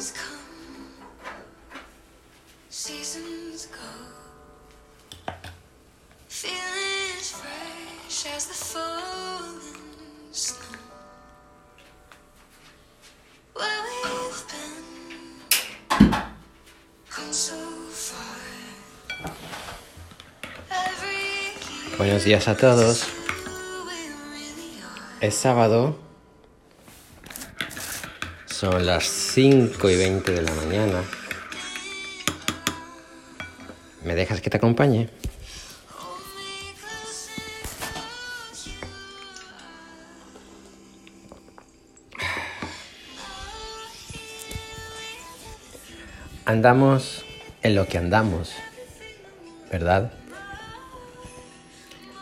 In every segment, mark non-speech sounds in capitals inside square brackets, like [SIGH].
Seasons come, seasons go. Feeling as fresh as the falling snow. Where we've been, come so far. Every year, Buenos días a todos. Es sábado. Son las 5 y 20 de la mañana. ¿Me dejas que te acompañe? Andamos en lo que andamos, ¿verdad?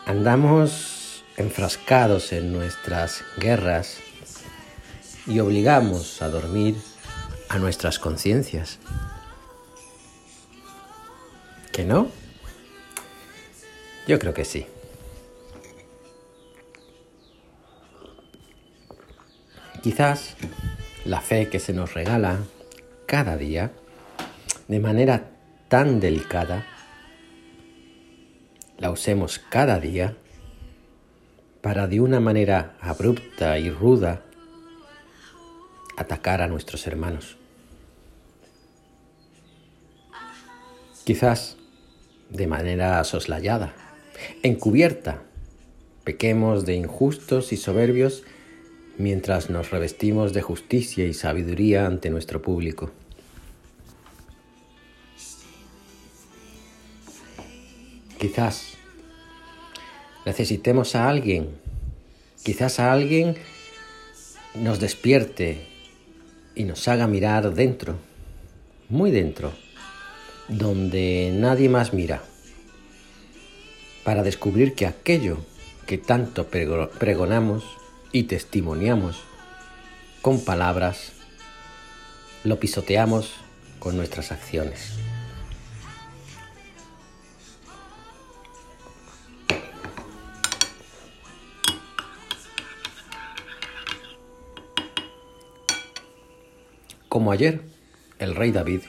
Andamos enfrascados en nuestras guerras y obligamos a dormir a nuestras conciencias. ¿Que no? Yo creo que sí. Quizás la fe que se nos regala cada día de manera tan delicada, la usemos cada día para de una manera abrupta y ruda atacar a nuestros hermanos. Quizás de manera soslayada, encubierta, pequemos de injustos y soberbios mientras nos revestimos de justicia y sabiduría ante nuestro público. Quizás necesitemos a alguien, quizás a alguien nos despierte y nos haga mirar dentro, muy dentro, donde nadie más mira, para descubrir que aquello que tanto prego- pregonamos y testimoniamos con palabras, lo pisoteamos con nuestras acciones. Como ayer, el rey David,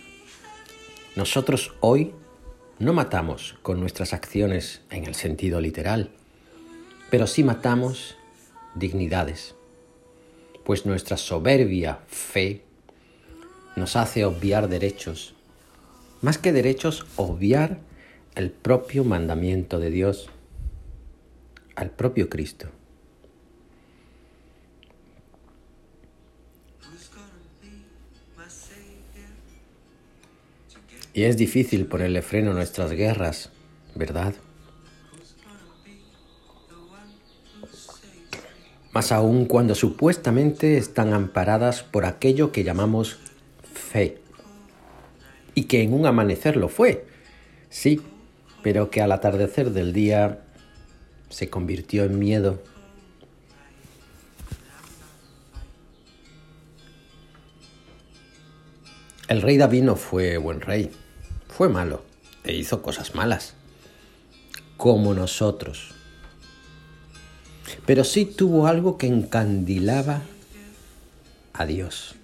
nosotros hoy no matamos con nuestras acciones en el sentido literal, pero sí matamos dignidades, pues nuestra soberbia fe nos hace obviar derechos, más que derechos, obviar el propio mandamiento de Dios, al propio Cristo. Y es difícil ponerle freno a nuestras guerras, ¿verdad? Más aún cuando supuestamente están amparadas por aquello que llamamos fe. Y que en un amanecer lo fue, sí, pero que al atardecer del día se convirtió en miedo. El rey David no fue buen rey, fue malo e hizo cosas malas, como nosotros. Pero sí tuvo algo que encandilaba a Dios.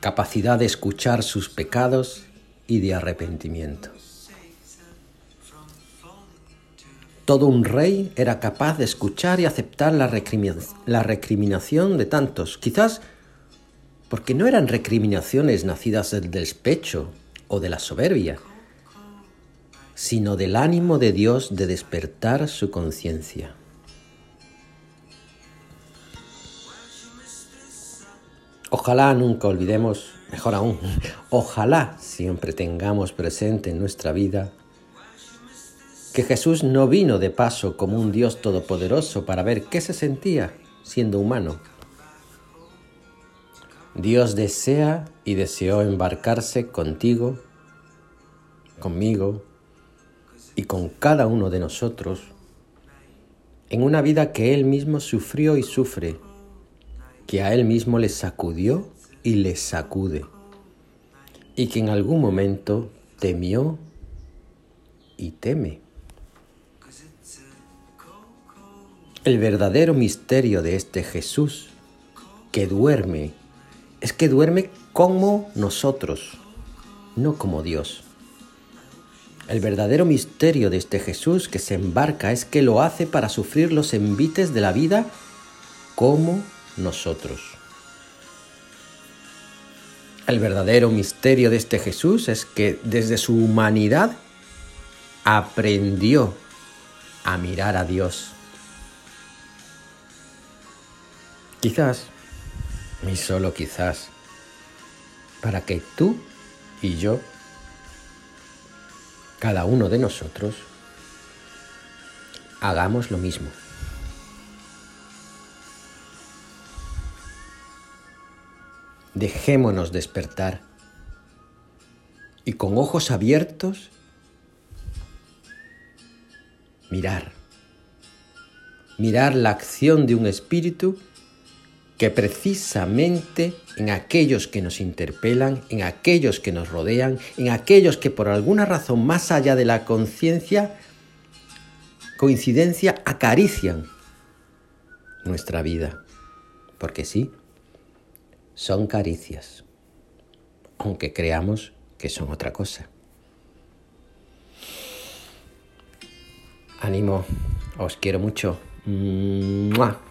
Capacidad de escuchar sus pecados y de arrepentimiento. Todo un rey era capaz de escuchar y aceptar la, la recriminación de tantos, quizás porque no eran recriminaciones nacidas del despecho o de la soberbia, sino del ánimo de Dios de despertar su conciencia. Ojalá nunca olvidemos, mejor aún, [LAUGHS] ojalá siempre tengamos presente en nuestra vida que Jesús no vino de paso como un Dios todopoderoso para ver qué se sentía siendo humano. Dios desea y deseó embarcarse contigo, conmigo y con cada uno de nosotros en una vida que Él mismo sufrió y sufre, que a Él mismo le sacudió y le sacude, y que en algún momento temió y teme. El verdadero misterio de este Jesús que duerme es que duerme como nosotros, no como Dios. El verdadero misterio de este Jesús que se embarca es que lo hace para sufrir los envites de la vida como nosotros. El verdadero misterio de este Jesús es que desde su humanidad aprendió a mirar a Dios. Quizás, y solo quizás, para que tú y yo, cada uno de nosotros, hagamos lo mismo. Dejémonos despertar y con ojos abiertos mirar. Mirar la acción de un espíritu que precisamente en aquellos que nos interpelan, en aquellos que nos rodean, en aquellos que por alguna razón más allá de la conciencia, coincidencia, acarician nuestra vida. Porque sí, son caricias, aunque creamos que son otra cosa. Ánimo, os quiero mucho. ¡Mua!